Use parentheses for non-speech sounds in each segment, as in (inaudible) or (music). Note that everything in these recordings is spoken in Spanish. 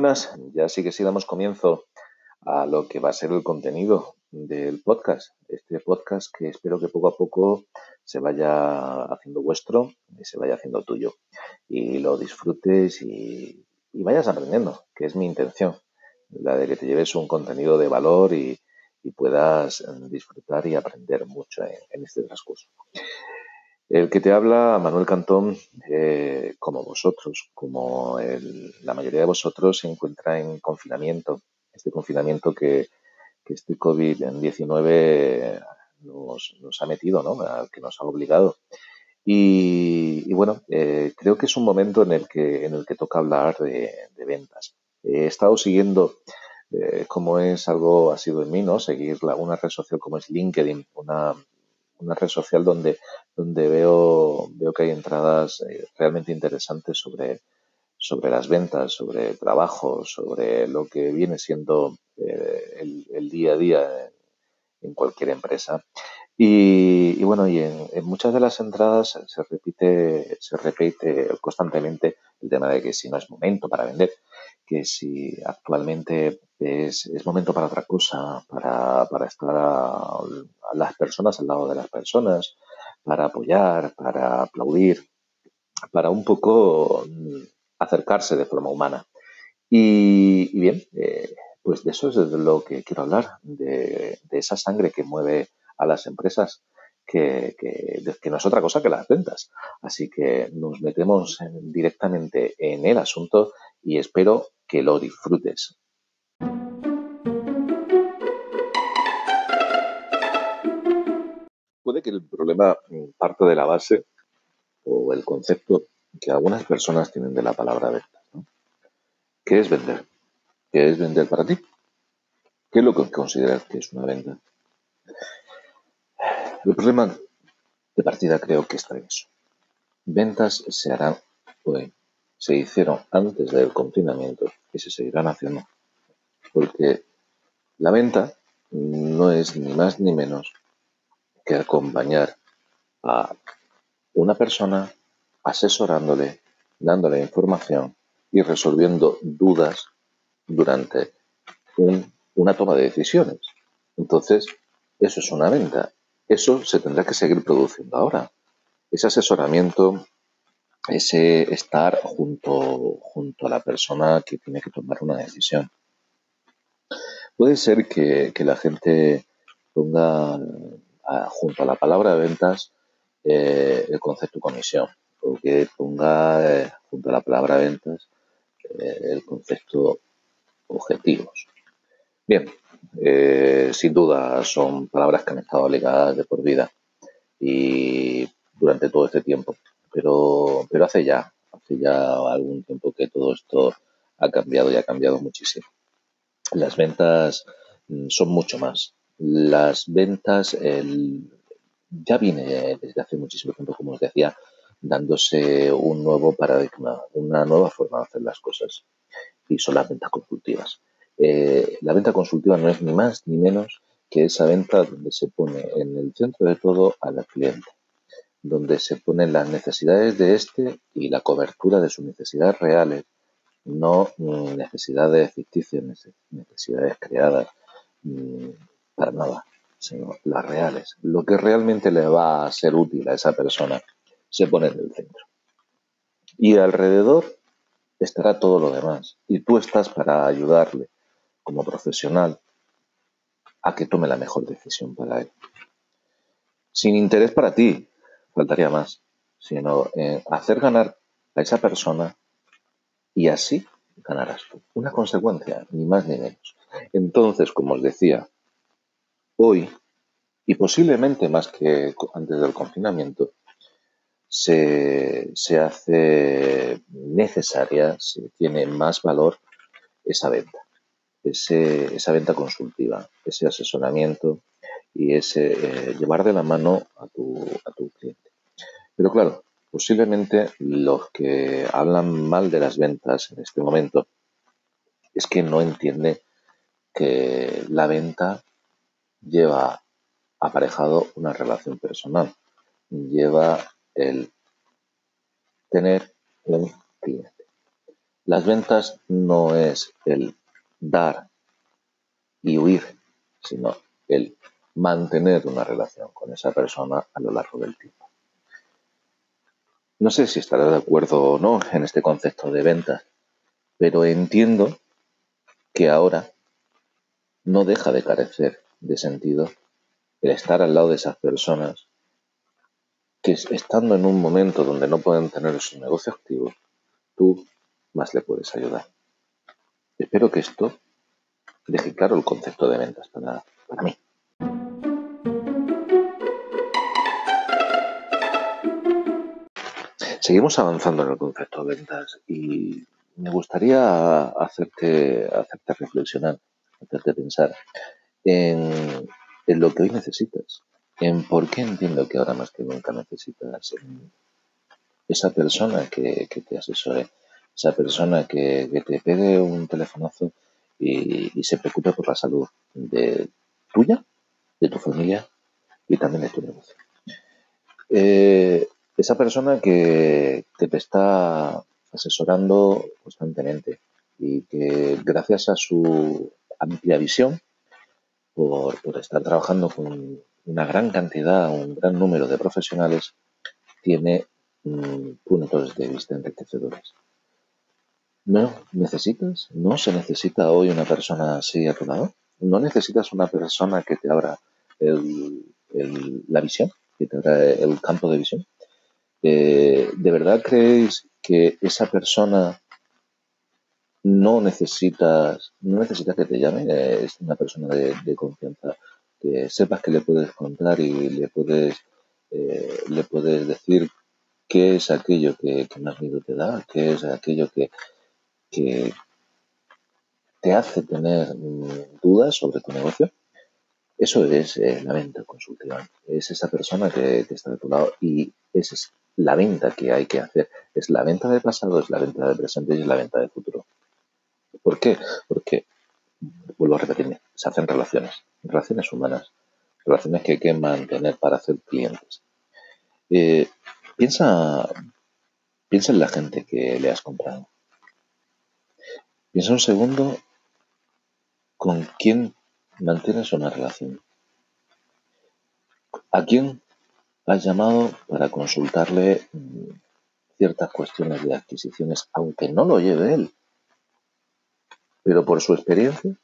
Buenas. Ya sí que sí damos comienzo a lo que va a ser el contenido del podcast. Este podcast que espero que poco a poco se vaya haciendo vuestro y se vaya haciendo tuyo. Y lo disfrutes y, vayas aprendiendo, que es mi intención. La de que te lleves un contenido de valor y, puedas disfrutar y aprender mucho en este transcurso. El que te habla, Manuel Cantón, eh, como vosotros, como la mayoría de vosotros, se encuentra en confinamiento. Este confinamiento que, este COVID-19 nos, ha metido, ¿no? que nos ha obligado. Y, bueno, eh, creo que es un momento en el que, en el que toca hablar de, ventas. He estado siguiendo, eh, como es algo, ha sido en mí, ¿no? Seguir una red social como es LinkedIn, una, una red social donde, donde veo, veo que hay entradas eh, realmente interesantes sobre, sobre las ventas, sobre trabajo, sobre lo que viene siendo eh, el, día a día en, cualquier empresa. Y, bueno, y en, muchas de las entradas se repite, se repite constantemente el tema de que si no es momento para vender, que si actualmente es, es momento para otra cosa, para, para estar a, las personas al lado de las personas, para apoyar, para aplaudir, para un poco mm, acercarse de forma humana. Y, bien, eh, pues de eso es de lo que quiero hablar, de, esa sangre que mueve a las empresas, que, que, que, no es otra cosa que las ventas. Así que nos metemos directamente en el asunto y espero que lo disfrutes. Puede que el problema parte de la base o el concepto que algunas personas tienen de la palabra venta. ¿Qué es vender? ¿Qué es vender para ti? ¿Qué es lo que consideras que es una venta? El problema de partida creo que está en eso. Ventas se harán hoy se hicieron antes del confinamiento y se seguirán haciendo. Porque la venta no es ni más ni menos que acompañar a una persona asesorándole, dándole información y resolviendo dudas durante una toma de decisiones. Entonces, eso es una venta. Eso se tendrá que seguir produciendo ahora. Ese asesoramiento, ese estar junto, junto a la persona que tiene que tomar una decisión. Puede ser que, la gente ponga junto a la palabra ventas eh, el concepto comisión o que ponga eh, junto a la palabra ventas eh, el concepto objetivos. Bien, sin duda son palabras que han estado ligadas de por vida y durante todo este tiempo pero, pero hace ya, hace ya algún tiempo que todo esto ha cambiado y ha cambiado muchísimo. Las ventas mm, son mucho más. Las ventas ya viene desde hace muchísimo tiempo, como os decía, dándose un nuevo paradigma, una nueva forma de hacer las cosas. Y son las ventas consultivas. Eh, la venta consultiva no es ni más ni menos que esa venta donde se pone en el centro de todo al cliente donde se ponen las necesidades de éste y la cobertura de sus necesidades reales, no necesidades ficticias, necesidades creadas para nada, sino las reales. Lo que realmente le va a ser útil a esa persona se pone en el centro. Y alrededor estará todo lo demás. Y tú estás para ayudarle como profesional a que tome la mejor decisión para él. Sin interés para ti, faltaría más, sino eh, hacer ganar a esa persona y así ganarás tú. Una consecuencia, ni más ni menos. Entonces, como os decía, hoy, y posiblemente más que antes del confinamiento, se, se hace necesaria, se tiene más valor esa venta, ese, esa venta consultiva, ese asesoramiento y ese eh, llevar de la mano a tu, a tu cliente. Pero claro, posiblemente los que hablan mal de las ventas en este momento es que no entienden que la venta lleva aparejado una relación personal, lleva el tener un cliente. Las ventas no es el dar y huir, sino el mantener una relación con esa persona a lo largo del tiempo. No sé si estará de acuerdo o no en este concepto de ventas, pero entiendo que ahora no deja de carecer de sentido el estar al lado de esas personas que estando en un momento donde no pueden tener su negocio activo, tú más le puedes ayudar. Espero que esto deje claro el concepto de ventas para, para mí. Seguimos avanzando en el concepto de ventas y me gustaría hacerte, hacerte reflexionar, hacerte pensar en, en lo que hoy necesitas, en por qué entiendo que ahora más que nunca necesitas esa persona que, que te asesore, esa persona que, que te pegue un telefonazo y, se preocupe por la salud de tuya, de tu familia y también de tu negocio. Eh, esa persona que, te está asesorando constantemente y que gracias a su amplia visión, por, estar trabajando con una gran cantidad, un gran número de profesionales, tiene mm, puntos de vista enriquecedores. No necesitas, no se necesita hoy una persona así a tu lado. No necesitas una persona que te abra la visión, que te abra el campo de visión. Eh, ¿De verdad creéis que esa persona no necesitas, no necesitas que te llame? Es una persona de, confianza que sepas que le puedes contar y le puedes, eh, le puedes decir qué es aquello que, que, más miedo te da, qué es aquello que, que te hace tener mm, dudas sobre tu negocio. Eso es eh, la venta consultiva. Es esa persona que, que, está de tu lado y es la venta que hay que hacer. Es la venta del pasado, es la venta del presente y es la venta del futuro. ¿Por qué? Porque, vuelvo a repetirme, se hacen relaciones relaciones humanas, relaciones que hay que mantener para hacer clientes. Eh, piensa, piensa en la gente que le has comprado. Piensa un segundo con quién mantienes una relación. ¿A quién has llamado para consultarle mm, ciertas cuestiones de adquisiciones, aunque no lo lleve él? Pero por su experiencia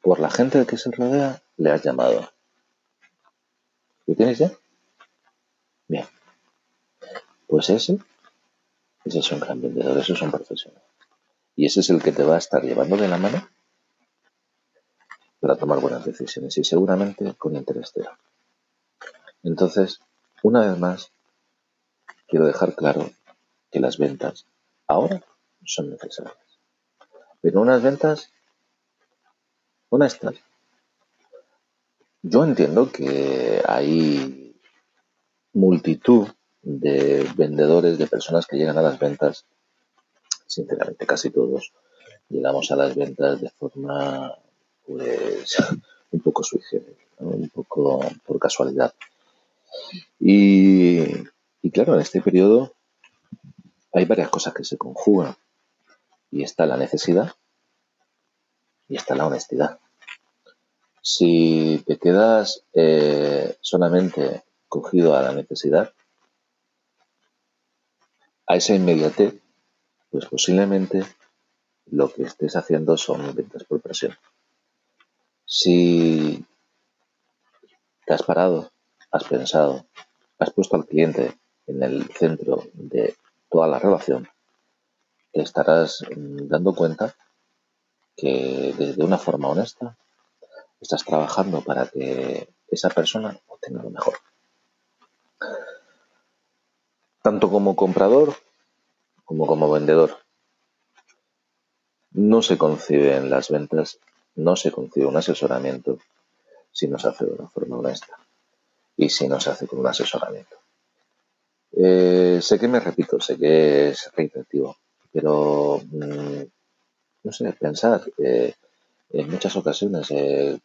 por la gente que se rodea, le has llamado. ¿Lo tienes ya? Bien. Pues ese, ese es un gran vendedor, ese es un profesional. Y ese es el que te va a estar llevando de la mano para tomar buenas decisiones y seguramente con interés cero. Entonces, una vez más, quiero dejar claro que las ventas ahora son necesarias. Pero unas ventas honestas. Yo entiendo que hay multitud de vendedores, de personas que llegan a las ventas, sinceramente casi todos, llegamos a las ventas de forma pues (laughs) un poco sui ¿no? un poco por casualidad. Y, y claro, en este periodo hay varias cosas que se conjugan. Y está la necesidad, y está la honestidad. Si te quedas eh, solamente cogido a la necesidad, a esa inmediatez, pues posiblemente lo que estés haciendo son ventas por presión. Si te has parado, has pensado, has puesto al cliente en el centro de toda la relación, te estarás mm, dando cuenta que desde una forma honesta estás trabajando para que esa persona obtenga lo mejor. Tanto como comprador como como vendedor. No se conciben las ventas, no se concibe un asesoramiento si no se hace de una forma honesta y si no se hace con un asesoramiento. Eh, sé que me repito, sé que es reiterativo, pero mmm, no sé, pensar, eh, en muchas ocasiones eh,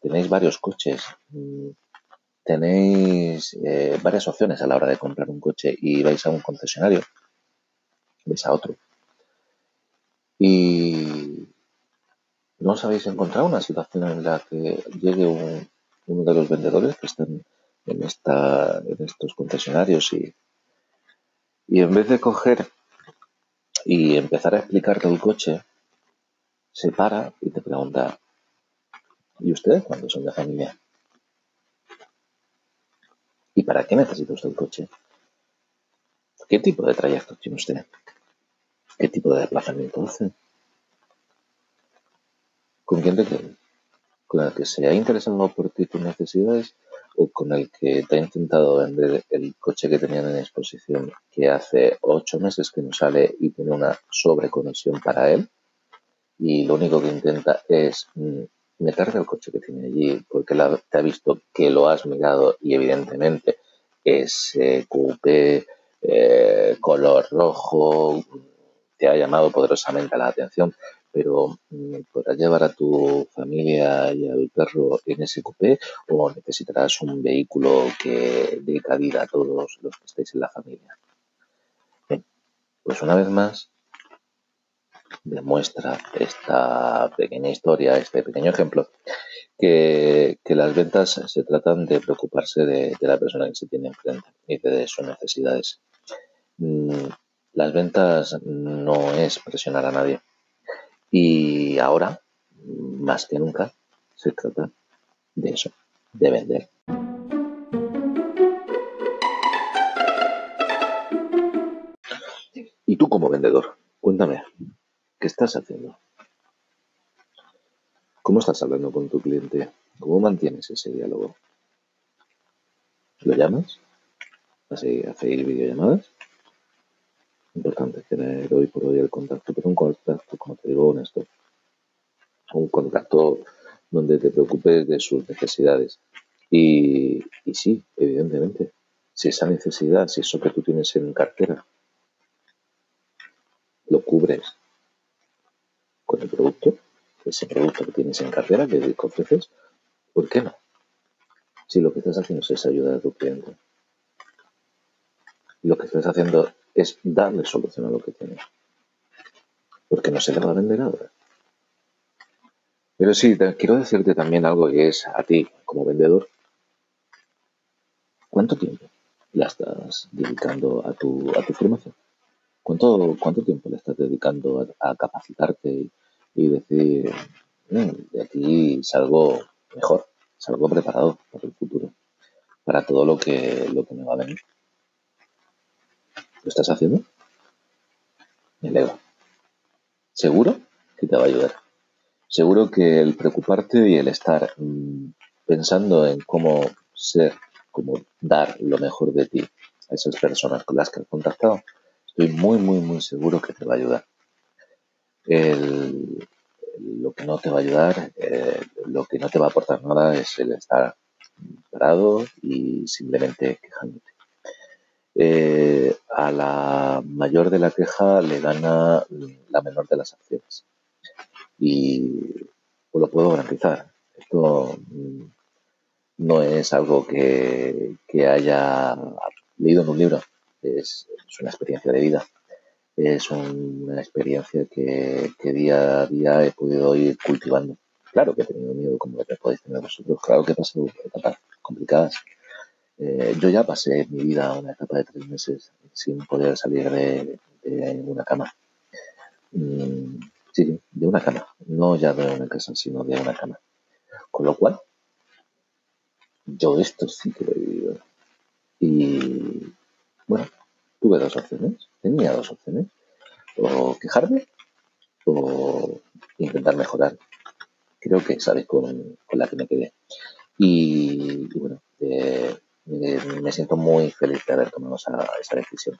tenéis varios coches, mm, tenéis varias opciones a la hora de comprar un coche y vais a un concesionario, vais a otro, Y no os habéis encontrado una situación en la que llegue un, uno de los vendedores que están en, esta, en estos concesionarios y, y en vez de coger y empezar a explicarte el coche, se para y te pregunta, ¿y ustedes cuándo son de familia? ¿Y para qué necesita usted el coche? ¿Qué tipo de trayecto tiene usted? ¿Qué tipo de desplazamiento hace? ¿Con quién te quedas? ¿Con el que se ha interesado por ti tus necesidades o con el que te ha intentado vender el coche que tenían en exposición que hace ocho meses que no sale y tiene una sobreconexión para él? Y lo único que intenta es mm, meterte el coche que tiene allí porque la, te ha visto que lo has mirado y evidentemente ese coupé eh, color rojo te ha llamado poderosamente la atención, pero mm, ¿podrás llevar a tu familia y al perro en ese coupé o necesitarás un vehículo que dé cabida a todos los que estéis en la familia? Bien, pues una vez más demuestra esta pequeña historia, este pequeño ejemplo, que, las ventas se tratan de preocuparse de, de la persona que se tiene enfrente y de sus necesidades. Mm, Las ventas no es presionar a nadie. Y ahora, más que nunca, se trata de eso, de vender. Y tú como vendedor, cuéntame, ¿qué estás haciendo? ¿Cómo estás hablando con tu cliente? ¿Cómo mantienes ese diálogo? ¿Lo llamas? ¿Hacéis videollamadas? Importante tener hoy por hoy el contacto, pero un contacto, como te digo. Un contacto donde te preocupes de sus necesidades. Y, y sí, evidentemente, si esa necesidad, si eso que tú tienes en cartera, lo cubres con el producto, ese producto que tienes en cartera, que que ofreces, ¿por qué no? Si lo que estás haciendo es ayudar a tu cliente. Lo que estás haciendo es darle solución a lo que tiene. Porque no se le va a vender ahora. Pero sí, quiero decirte también algo que es a ti, como vendedor, ¿cuánto tiempo le estás dedicando a tu, a tu formación? ¿Cuánto, ¿Cuánto tiempo le estás dedicando a, capacitarte y, y decir, "Mm, de aquí salgo mejor, salgo preparado para el futuro, para todo lo que, lo que me va a venir? ¿Lo estás haciendo? Me alegro. Seguro que te va a ayudar. Seguro que el preocuparte y el estar mm, pensando en cómo ser, cómo dar lo mejor de ti a esas personas con las que has contactado, estoy muy, muy, muy seguro que te va a ayudar. El- lo que no te va a ayudar, eh, lo que no te va a aportar nada es el estar parado y simplemente quejándote. Eh, a la mayor de la queja le gana la menor de las acciones. Y os lo puedo garantizar. Esto mm, no es algo que, haya leído en un libro, es, una experiencia de vida. Es un- una experiencia que, que día a día he podido ir cultivando. Claro que he tenido miedo, como lo que podéis tener vosotros. Claro que he pasado etapas complicadas. Eh, yo ya pasé mi vida una etapa de tres meses sin poder salir de, de una cama. Mm, sí, de una cama. No ya de una casa, sino de una cama. Con lo cual, yo esto sí que lo he vivido. Y bueno, tuve dos opciones. Tenía dos opciones. O quejarme o intentar mejorar. Creo que sabéis con, con la que me quedé. Y, y bueno, eh, me, siento muy feliz de haber tomado esa, decisión.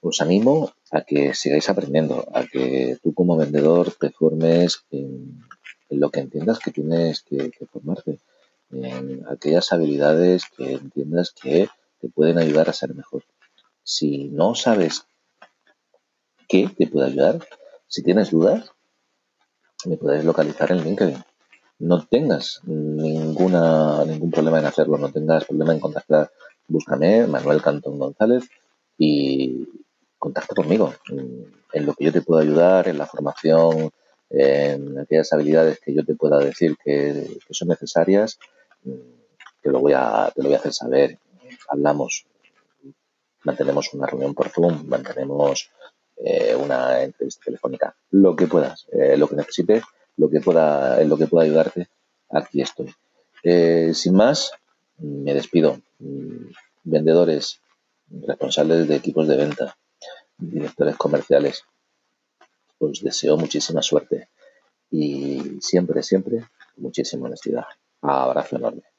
Os animo a que sigáis aprendiendo, a que tú como vendedor te formes en, lo que entiendas que tienes que, formarte, en aquellas habilidades que entiendas que te pueden ayudar a ser mejor. Si no sabes qué te puede ayudar, si tienes dudas, me puedes localizar en LinkedIn. No tengas ninguna, ningún problema en hacerlo, no tengas problema en contactar. Búscame, Manuel Cantón González, y contacta conmigo. En lo que yo te pueda ayudar, en la formación, en aquellas habilidades que yo te pueda decir que, son necesarias, te lo, voy a, te lo voy a hacer saber. Hablamos, mantenemos una reunión por Zoom, mantenemos eh, una entrevista telefónica, lo que puedas, eh, lo que necesites, lo que pueda, en lo que pueda ayudarte, aquí estoy. Eh, sin más, me despido. Vendedores, responsables de equipos de venta, directores comerciales, os deseo muchísima suerte y siempre, siempre, muchísima honestidad. Abrazo enorme.